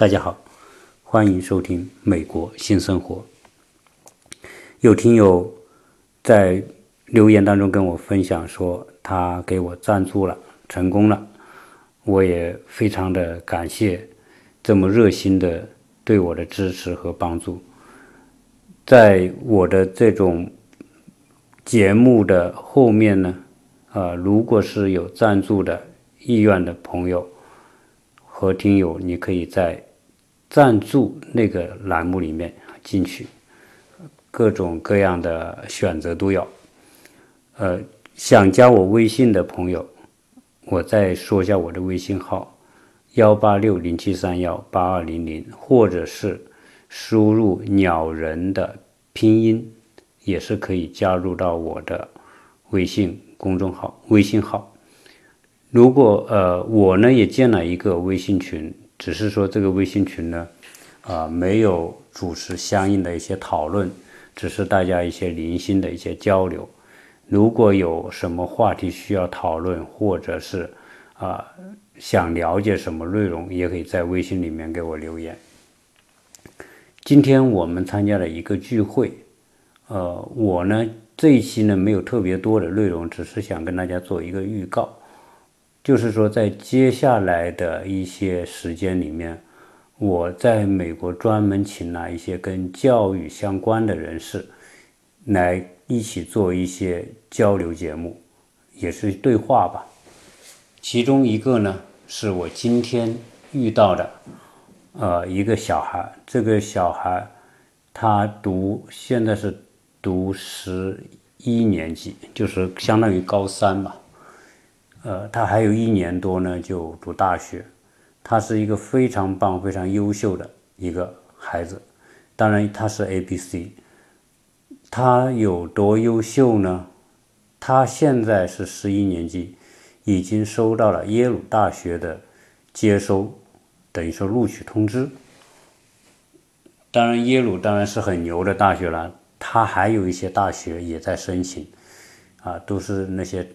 大家好，欢迎收听《美国新生活》。有听友在留言当中跟我分享说，他给我赞助了，成功了，我也非常的感谢这么热心的对我的支持和帮助。在我的这种节目的后面呢，啊，如果是有赞助的意愿的朋友和听友，你可以在。赞助那个栏目里面进去，各种各样的选择都有。呃，想加我微信的朋友，我再说一下我的微信号：幺八六零七三幺八二零零，或者是输入“鸟人”的拼音，也是可以加入到我的微信公众号、微信号。如果呃，我呢也建了一个微信群。只是说这个微信群呢，啊，没有主持相应的一些讨论，只是大家一些零星的一些交流。如果有什么话题需要讨论，或者是啊想了解什么内容，也可以在微信里面给我留言。今天我们参加了一个聚会，呃，我呢这一期呢没有特别多的内容，只是想跟大家做一个预告。就是说，在接下来的一些时间里面，我在美国专门请了一些跟教育相关的人士，来一起做一些交流节目，也是对话吧。其中一个呢，是我今天遇到的，呃，一个小孩。这个小孩他读现在是读十一年级，就是相当于高三吧。呃，他还有一年多呢，就读大学。他是一个非常棒、非常优秀的一个孩子。当然，他是 A、B、C。他有多优秀呢？他现在是十一年级，已经收到了耶鲁大学的接收，等于说录取通知。当然，耶鲁当然是很牛的大学了。他还有一些大学也在申请，啊，都是那些。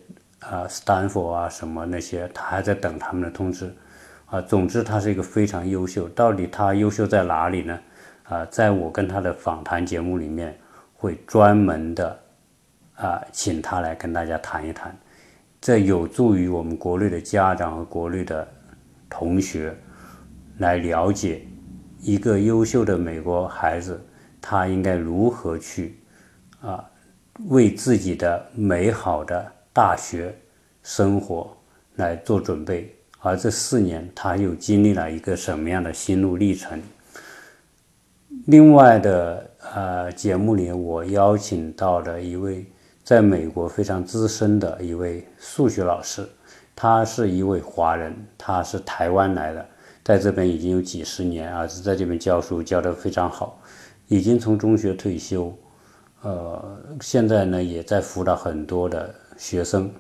啊，斯坦福啊，什么那些，他还在等他们的通知，啊，总之他是一个非常优秀。到底他优秀在哪里呢？啊，在我跟他的访谈节目里面，会专门的啊，请他来跟大家谈一谈，这有助于我们国内的家长和国内的同学来了解一个优秀的美国孩子，他应该如何去啊，为自己的美好的。大学生活来做准备，而这四年他又经历了一个什么样的心路历程？另外的呃节目里，我邀请到了一位在美国非常资深的一位数学老师，他是一位华人，他是台湾来的，在这边已经有几十年，儿子在这边教书教得非常好，已经从中学退休，呃，现在呢也在辅导很多的。学生，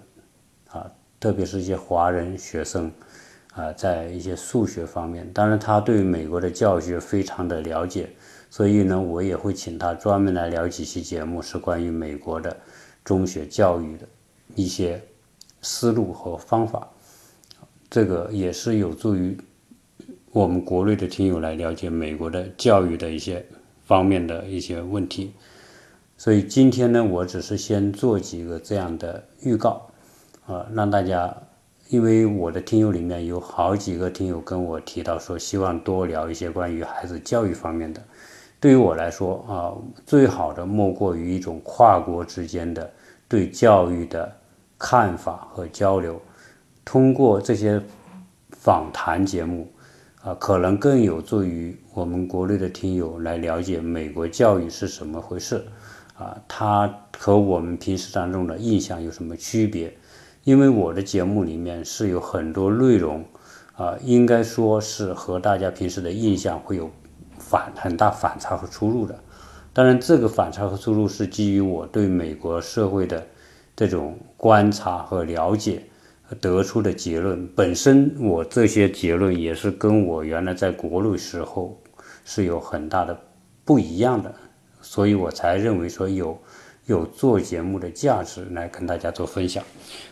啊，特别是一些华人学生，啊，在一些数学方面，当然他对美国的教学非常的了解，所以呢，我也会请他专门来聊几期节目，是关于美国的中学教育的一些思路和方法，这个也是有助于我们国内的听友来了解美国的教育的一些方面的一些问题。所以今天呢，我只是先做几个这样的预告，啊，让大家，因为我的听友里面有好几个听友跟我提到说，希望多聊一些关于孩子教育方面的。对于我来说啊，最好的莫过于一种跨国之间的对教育的看法和交流。通过这些访谈节目，啊，可能更有助于我们国内的听友来了解美国教育是什么回事。啊，它和我们平时当中的印象有什么区别？因为我的节目里面是有很多内容，啊，应该说是和大家平时的印象会有反很大反差和出入的。当然，这个反差和出入是基于我对美国社会的这种观察和了解得出的结论。本身我这些结论也是跟我原来在国内时候是有很大的不一样的。所以我才认为说有有做节目的价值来跟大家做分享。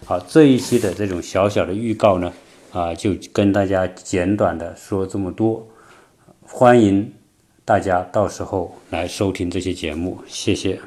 好，这一期的这种小小的预告呢，啊，就跟大家简短的说这么多。欢迎大家到时候来收听这些节目，谢谢。